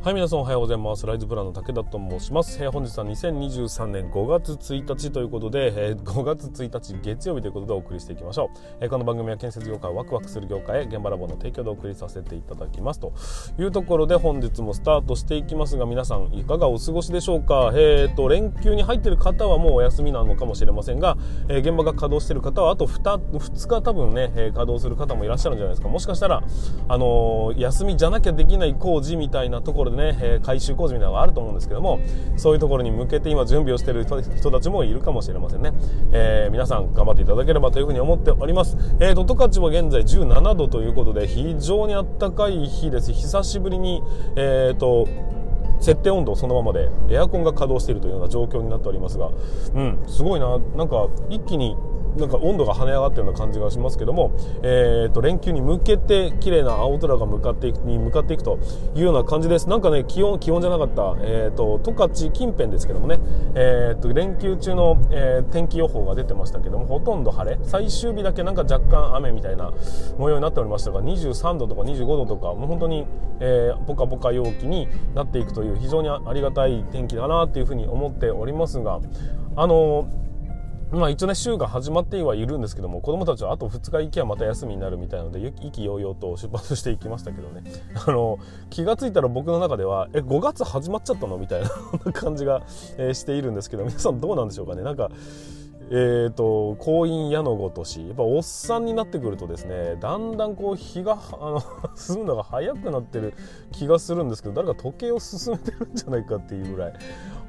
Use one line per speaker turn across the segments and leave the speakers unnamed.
はい、皆さんおはようございます。ライズプランの武田と申します。えー、本日は2023年5月1日ということで、えー、5月1日月曜日ということでお送りしていきましょう。えー、この番組は建設業界ワクワクする業界へ現場ラボの提供でお送りさせていただきますというところで本日もスタートしていきますが皆さんいかがお過ごしでしょうか？えーと、連休に入っている方はもうお休みなのかもしれませんが、えー、現場が稼働している方はあと 2, 2日多分ね、えー、稼働する方もいらっしゃるんじゃないですか。もしかしたら、あのー、休みじゃなきゃできない工事みたいなところでね、えー、回収修工事みたいなのがあると思うんですけどもそういうところに向けて今準備をしている人たちもいるかもしれませんね、えー、皆さん頑張っていただければというふうに思っております、えーと、十勝は現在17度ということで非常に暖かい日です。久しぶりにえっ、ー、と設定温度そのままでエアコンが稼働しているというような状況になっておりますが、うん、すごいな、なんか一気になんか温度が跳ね上がったような感じがしますけども、えー、と連休に向けて綺麗な青空が向かっていくに向かっていくというような感じです。なんかね気温気温じゃなかった、えーと、十勝近辺ですけどもね、えーと、連休中の、えー、天気予報が出てましたけどもほとんど晴れ。最終日だけなんか若干雨みたいな模様になっておりましたが23度とか25度とかもう本当に、えー、ポカポカ陽気になっていくという非常にありがたい天気だなというふうに思っておりますがあのーまあ一応ね週が始まってはいるんですけども子供たちはあと2日行きはまた休みになるみたいので意気揚々と出発していきましたけどね。あの気が付いたら僕の中ではえ5月始まっちゃったの？みたいな感じが、えー、しているんですけど皆さんどうなんでしょうかね？なんかえーと、婚姻矢のごとしやっぱおっさんになってくるとですねだんだんこう日があの 進むのが早くなってる気がするんですけど誰か時計を進めてるんじゃないかっていうぐらい。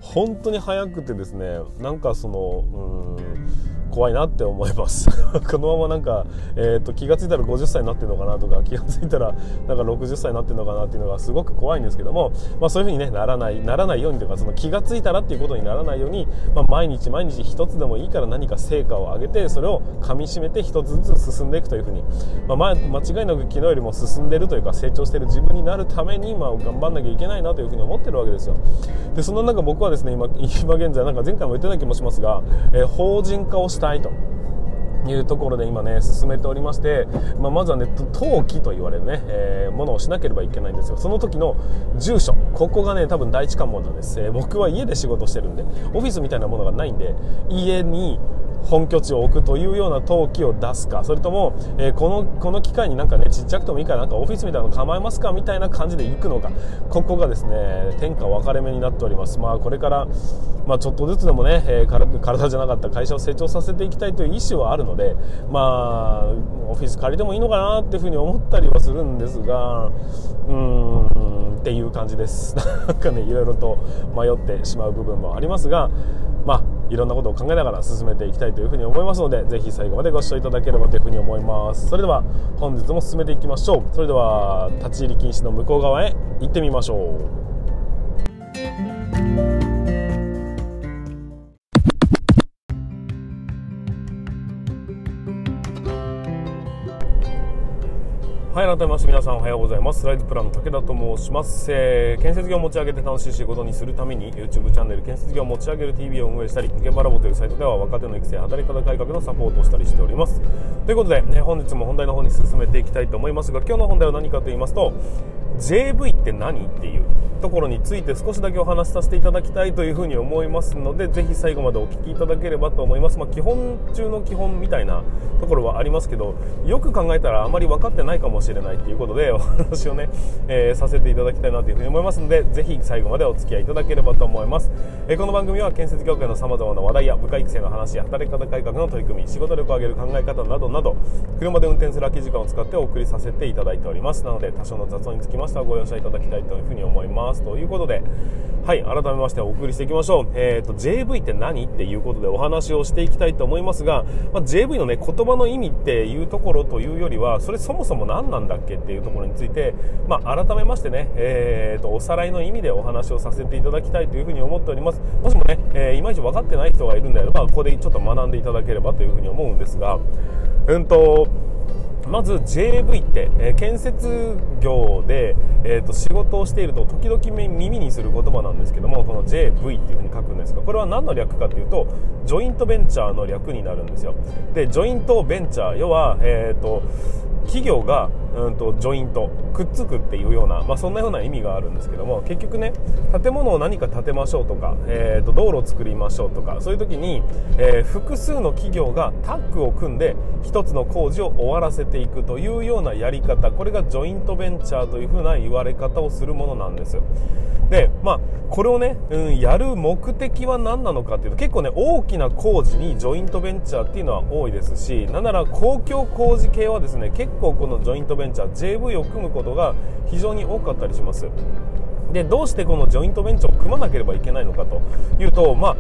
本当に早くてですねなんかそのうん怖いなって思います。このままなんか、えーと、気が付いたら50歳になってるのかなとか気が付いたらなんか60歳になってるのかなっていうのがすごく怖いんですけども、まあ、そういうふうに、ね、ならないならないようにというかその気が付いたらっていうことにならないように、まあ、毎日毎日一つでもいいから何か成果を上げてそれをかみしめて一つずつ進んでいくというふうに、まあ、間違いなく昨日よりも進んでるというか成長してる自分になるために、まあ、頑張んなきゃいけないなというふうに思ってるわけですよ。でその中僕はですね今 今現在なんか前回も言ってた気もしますが、えー、法人化をしたいというところで今ね進めておりまして、まあ、まずはね登記と言われるね、えー、ものをしなければいけないんですよ。その時の住所ここがね多分第一関門なんです、えー、僕は家で仕事してるんでオフィスみたいなものがないんで家に本拠地を置くというような登記を出すかそれとも、えー、このこの機会になんかねちっちゃくてもいいからなんかオフィスみたいなの構えますかみたいな感じで行くのか。ここがですね天下分かれ目になっております。まあこれから、まあ、ちょっとずつでもね、えー、体じゃなかった会社を成長させていきたいという意思はあるのでまあオフィス借りてもいいのかなっていうふうに思ったりはするんですがうーんっていう感じです。なんかねいろいろと迷ってしまう部分もありますがまあいろんなことを考えながら進めていきたいというふうに思いますので是非最後までご視聴いただければというふうに思います。それでは本日も進めていきましょう。それでは立ち入り禁止の向こう側へ行ってみましょう。改めまして皆さんおはようございます。ライズプランの武田と申します。えー、建設業を持ち上げて楽しい仕事にするために YouTube チャンネル建設業を持ち上げる TV を運営したり、現場ラボというサイトでは若手の育成、働き方改革のサポートをしたりしております。ということで、ね、本日も本題の方に進めていきたいと思いますが、今日の本題は何かと言いますと、JV って何っていうところについて少しだけお話しさせていただきたいというふうに思いますのでぜひ最後までお聞きいただければと思います、まあ、基本中の基本みたいなところはありますけどよく考えたらあまり分かってないかもしれないということでお話をね、えー、させていただきたいなというふうに思いますのでぜひ最後までお付き合いいただければと思います、えー、この番組は建設業界のさまざまな話題や部下育成の話や働き方改革の取り組み仕事力を上げる考え方などなど車で運転する空き時間を使ってお送りさせていただいております。なので多少の雑音につきましてはご容赦いただきたいというふうに思います。ということではい改めましてお送りしていきましょう、えーと、JV って何？っていうことでお話をしていきたいと思いますが、まあ、JV のね言葉の意味っていうところというよりはそれそもそも何なんだっけ？っていうところについて、まあ、改めましてね、えーと、おさらいの意味でお話をさせていただきたいというふうに思っております。もしもね、えー、いまいち分かってない人がいるんであればここでちょっと学んでいただければというふうに思うんですがうんとまず JV って、えー、建設業で、えーと、仕事をしていると時々耳にする言葉なんですけどもこの JV っていうふうに書くんですがこれは何の略かというとジョイントベンチャーの略になるんですよ。でジョイントベンチャー要は、えーと企業がうんとジョイントくっつくっていうような、まあ、そんなような意味があるんですけども結局ね建物を何か建てましょうとか、えー、と道路を作りましょうとかそういう時に、えー、複数の企業がタッグを組んで一つの工事を終わらせていくというようなやり方これがジョイントベンチャーというふうな言われ方をするものなんですよ。でまあこれをね、うん、やる目的は何なのかっていうと結構ね大きな工事にジョイントベンチャーっていうのは多いですしなんなら公共工事系はですね結構このジョイントベンチャー JV を組むことが非常に多かったりします。でどうしてこのジョイントベンチャーを組まなければいけないのかというと、まあ、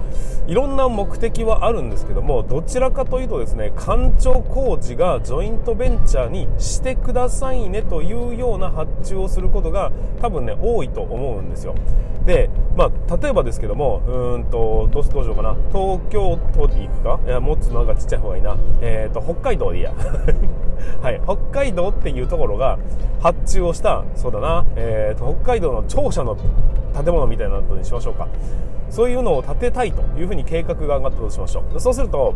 いろんな目的はあるんですけどもどちらかというとですね官庁工事がジョイントベンチャーにしてくださいねというような発注をすることが多分ね多いと思うんですよ。で、まあ、例えばですけどもうーんとどうしようかな。東京都に行くか？いやもうちっちっちゃい方がいいな、えーと、北海道でいいや。はい、北海道っていうところが発注をしたそうだな、えーと、北海道の庁舎の建物みたいなのにしましょうか。そういうのを建てたいというふうに計画が上がったとしましょう。そうすると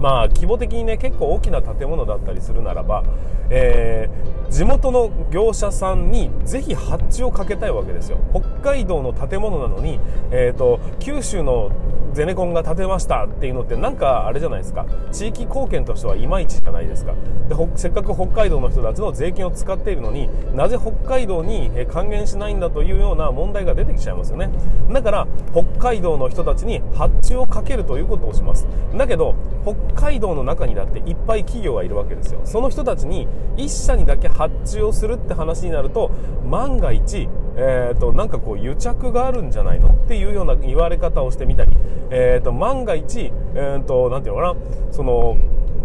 まあ規模的にね結構大きな建物だったりするならば、えー、地元の業者さんにぜひ発注をかけたいわけですよ。北海道の建物なのに、えーと、九州のゼネコンが建てましたっていうのってなんかあれじゃないですか。地域貢献としてはいまいちじゃないですか。でせっかく北海道の人たちの税金を使っているのになぜ北海道に還元しないんだというような問題が出てきちゃいますよね。だから北海道の人たちに発注をかけるということをします。だけど北海道の中にだっていっぱい企業がいるわけですよ。その人たちに1社にだけ発注をするって話になると万が一えーと、なんかこう癒着があるんじゃないのっていうような言われ方をしてみたり、えーと、万が一、えーと、なんていうのかなその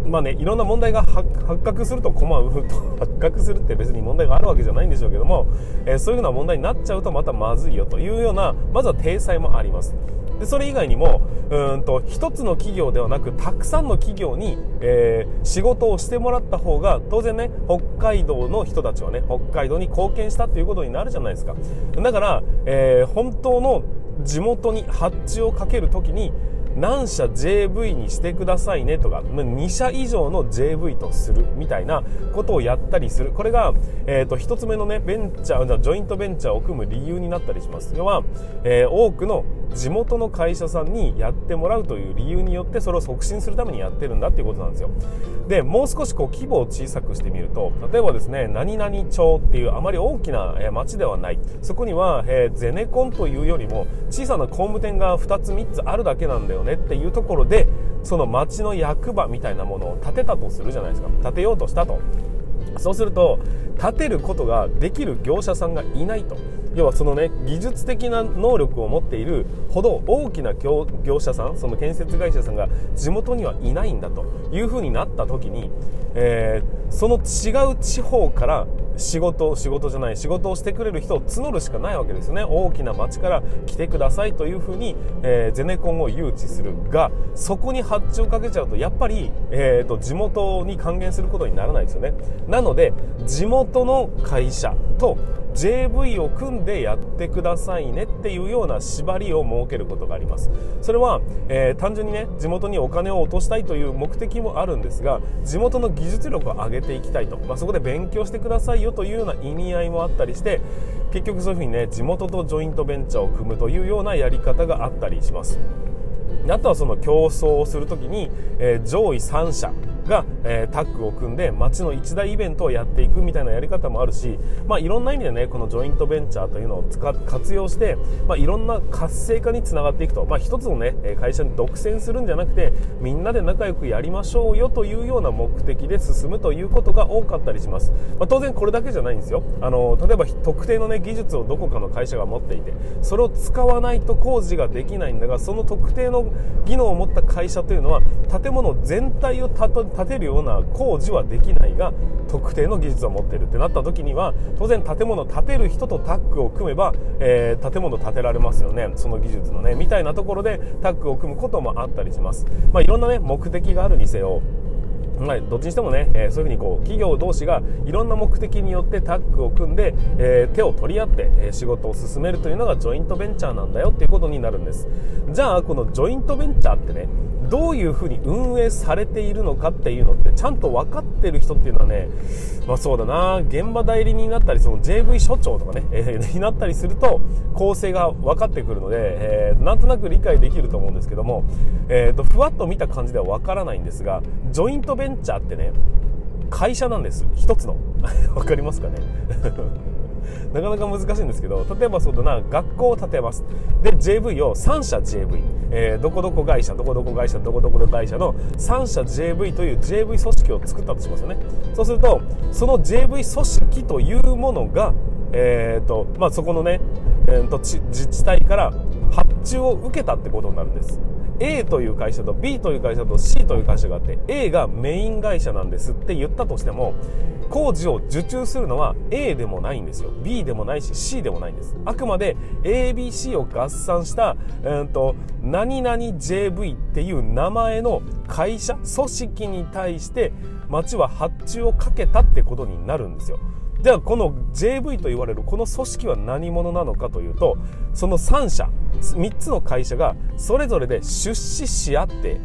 まあね、いろんな問題が発覚すると困ると発覚するって別に問題があるわけじゃないんでしょうけども、えー、そういうような問題になっちゃうとまたまずいよというようなまずは体裁もあります。でそれ以外にもうんと一つの企業ではなくたくさんの企業に、えー、仕事をしてもらった方が当然ね北海道の人たちはね北海道に貢献したということになるじゃないですか。だから、えー、本当の地元に発注をかけるときに何社 JV にしてくださいねとか2社以上の JV とするみたいなことをやったりする。これが、えーと、1つ目のねベンチャージョイントベンチャーを組む理由になったりします。要は、えー、多くの地元の会社さんにやってもらうという理由によってそれを促進するためにやってるんだっていうことなんですよ。でもう少しこう規模を小さくしてみると例えばですね何々町っていうあまり大きな町ではない。そこには、えー、ゼネコンというよりも小さな工務店が2つ3つあるだけなんだよねっていうところでその町の役場みたいなものを建てたとするじゃないですか。建てようとしたと。そうすると建てることができる業者さんがいないと。要はそのね技術的な能力を持っているほど大きな業者さんその建設会社さんが地元にはいないんだというふうになった時に、えー、その違う地方から仕事仕事じゃない仕事をしてくれる人を募るしかないわけですね。大きな町から来てくださいというふうに、えー、ゼネコンを誘致するがそこに発注をかけちゃうとやっぱり、えーと、地元に還元することにならないですよね。なので地元の会社と JV を組んでやってくださいねっていうような縛りを設けることがあります。それは、えー、単純にね地元にお金を落としたいという目的もあるんですが地元の技術力を上げていきたいと、まあ、そこで勉強してくださいよというような意味合いもあったりして結局そういうふうにね地元とジョイントベンチャーを組むというようなやり方があったりします。あとはその競争をするときに、えー、上位3社が、えー、タッグを組んで街の一大イベントをやっていくみたいなやり方もあるし、まあ、いろんな意味でねこのジョイントベンチャーというのを使活用して、まあ、いろんな活性化につながっていくと、まあ、一つのね会社に独占するんじゃなくてみんなで仲良くやりましょうよというような目的で進むということが多かったりします、まあ、当然これだけじゃないんですよ。あの例えば特定のね技術をどこかの会社が持っていてそれを使わないと工事ができないんだがその特定の技能を持った会社というのは建物全体を建てるような工事はできないが特定の技術を持っているってなった時には当然建物を建てる人とタッグを組めば、えー、建物建てられますよね。その技術のねみたいなところでタッグを組むこともあったりします、まあ、いろんなね目的があるにせよま、どっちにしてもね、え、そういうふうにこう企業同士がいろんな目的によってタッグを組んで、え、手を取り合って、え、仕事を進めるというのがジョイントベンチャーなんだよっていうことになるんです。じゃあこのジョイントベンチャーってねどういうふうに運営されているのかっていうのってちゃんと分かってる人っていうのはね、まあ、そうだな。現場代理人になったりその JV 所長とかね、えー、になったりすると構成が分かってくるので、えー、なんとなく理解できると思うんですけども、えーと、ふわっと見た感じでは分からないんですがジョイントベンチャーってね会社なんです。一つの。分かりますかね？なかなか難しいんですけど例えばそうだな学校を建てます。で JV を3社 JV、えー、どこどこ会社どこどこ会社どこどこの会社の3社 JV という JV 組織を作ったとしますよね。そうするとその JV 組織というものがえーとまあ、そこのね、えーと自治体から発注を受けたってことになるんです。A という会社と B という会社と C という会社があって A がメイン会社なんですって言ったとしても工事を受注するのは A でもないんですよ。B でもないし C でもないんです。あくまで ABC を合算した、えーと、何々 JV っていう名前の会社組織に対して町は発注をかけたってことになるんですよ。ではこの JV と言われるこの組織は何者なのかというとその3社3つの会社がそれぞれで出資し合って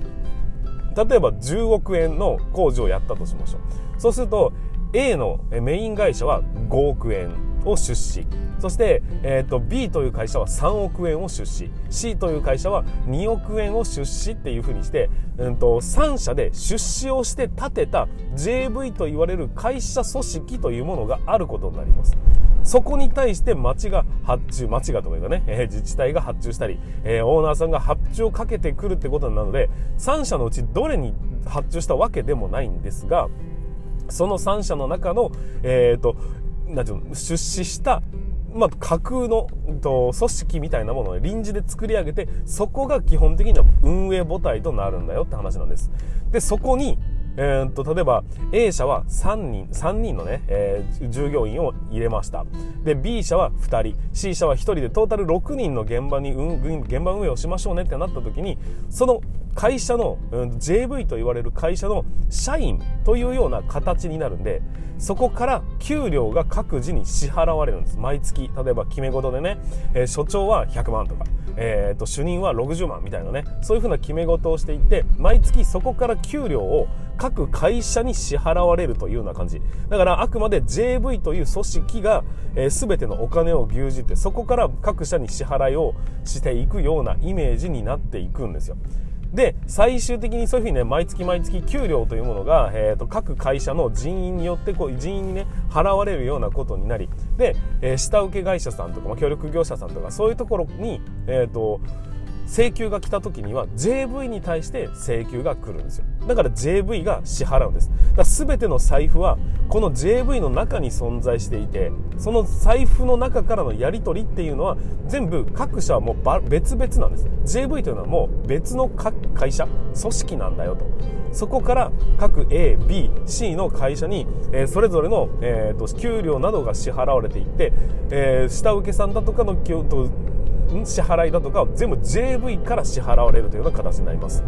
例えば10億円の工事をやったとしましょう。そうすると A のメイン会社は5億円。を出資。そして、えーと、B という会社は3億円を出資。C という会社は2億円を出資っていうふうにして、うんと、3社で出資をして建てた JV と言われる会社組織というものがあることになります。そこに対して町が発注町がというかね、えー、自治体が発注したり、えー、オーナーさんが発注をかけてくるってことなので3社のうちどれに発注したわけでもないんですがその3社の中の、えーと、なんていうの出資したまあ、架空のと組織みたいなものを臨時で作り上げてそこが基本的には運営母体となるんだよって話なんです。でそこにえー、と例えば A 社は3人 ,3 人のね、えー、従業員を入れました。で B 社は2人。C 社は1人でトータル6人の現場に、現場運営をしましょうねってなった時にその会社の、うん、JV と言われる会社の社員というような形になるんでそこから給料が各自に支払われるんです。毎月例えば決め事でね、えー、所長は100万とかえーと、主任は60万みたいなねそういうふうな決め事をしていって毎月そこから給料を各会社に支払われるというような感じ。だからあくまで JV という組織が、えー、全てのお金を牛耳ってそこから各社に支払いをしていくようなイメージになっていくんですよ。で最終的にそういうふうにね毎月毎月給料というものが、えーと、各会社の人員によってこう人員にね払われるようなことになりで、えー、下請け会社さんとか、まあ、協力業者さんとかそういうところにえっ、ー、と請求が来た時には JV に対して請求が来るんですよ。だから JV が支払うんです。だ全ての財布はこの JV の中に存在していてその財布の中からのやり取りっていうのは全部各社はもう別々なんです。JV というのはもう別の会社組織なんだよと。そこから各 A、B、C の会社に、それぞれの、給料などが支払われていって、下請けさんだとかの支払いだとか全部 JV から支払われるというような形になります。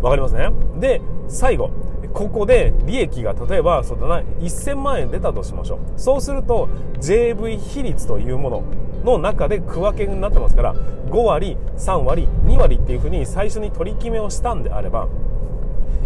わかりますね？で最後ここで利益が例えばそうだな1000万円出たとしましょう。そうすると JV 比率というものの中で区分けになってますから5割3割2割っていうふうに最初に取り決めをしたんであれば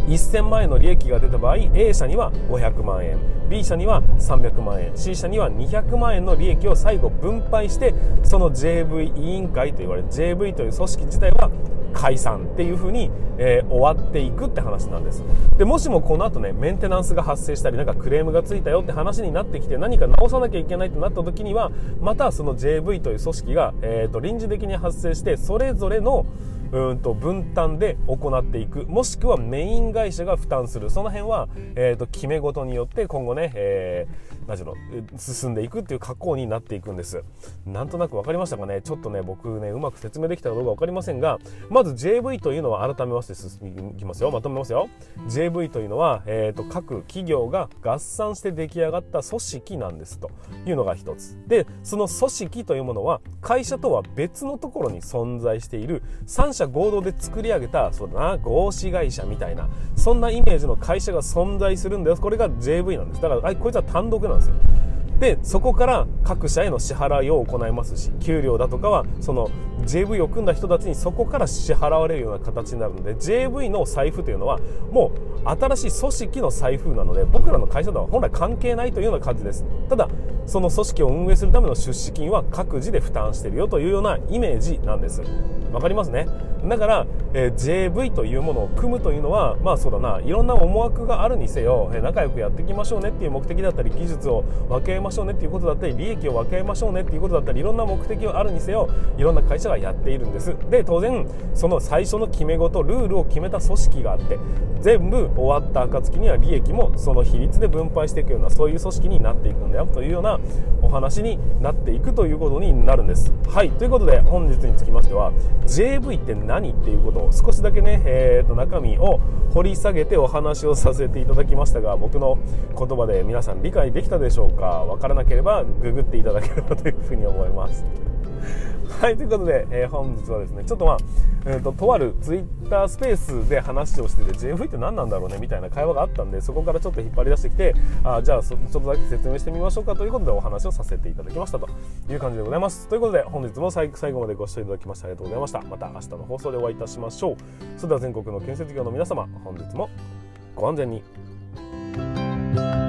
1000万円の利益が出た場合 A 社には500万円 B 社には300万円 C 社には200万円の利益を最後分配してその JV 委員会と言われる JV という組織自体は解散っていう風に、えー、終わっていくって話なんです。でもしもこの後ねメンテナンスが発生したりなんかクレームがついたよって話になってきて何か直さなきゃいけないってなった時にはまたその JV という組織が、えーと臨時的に発生してそれぞれのうんと分担で行っていくもしくはメイン会社が負担する。その辺は、えーと、決め事によって今後ね、えー、何の進んでいくっていう格好になっていくんです。なんとなく分かりましたかね？ちょっとね僕ねうまく説明できたかどうか分かりませんがまず JV というのは改めまして進みきますよ。まとめますよ。JV というのは、えーと、各企業が合算して出来上がった組織なんですというのが一つ。でその組織というものは会社とは別のところに存在している3社合同で作り上げたそうだな合資会社みたいなそんなイメージの会社が存在するんだよ。これが JV なんです。だからあこいつは単独なんです。よでそこから各社への支払いを行いますし給料だとかはその JV を組んだ人たちにそこから支払われるような形になるので JV の財布というのはもう新しい組織の財布なので僕らの会社とは本来関係ないというような感じです。ただその組織を運営するための出資金は各自で負担してるよというようなイメージなんです。わかりますね？だから、えー、JV というものを組むというのはまあそうだな。いろんな思惑があるにせよ、えー、仲良くやっていきましょうねっていう目的だったり技術を分けましょうねっていうことだったり利益を分け合いましょうねっていうことだったりいろんな目的があるにせよいろんな会社がやっているんです。で当然その最初の決め事ルールを決めた組織があって全部終わった暁には利益もその比率で分配していくようなそういう組織になっていくんだよというようなお話になっていくということになるんです。はい。ということで本日につきましては JV って何っていうことを少しだけね、えー、と中身を掘り下げてお話をさせていただきましたが僕の言葉で皆さん理解できたでしょうか？わからなければググっていただければというふうに思います はい、ということで、えー、本日はですね、ちょっとまあ、えーと、とあるツイッタースペースで話をしてて、JV って何なんだろうねみたいな会話があったんで、そこからちょっと引っ張り出してきて、あじゃあちょっとだけ説明してみましょうかということでお話をさせていただきましたという感じでございます。ということで、本日も最後までご視聴いただきましてありがとうございました。また明日の放送でお会いいたしましょう。それでは全国の建設業の皆様、本日もご安全に。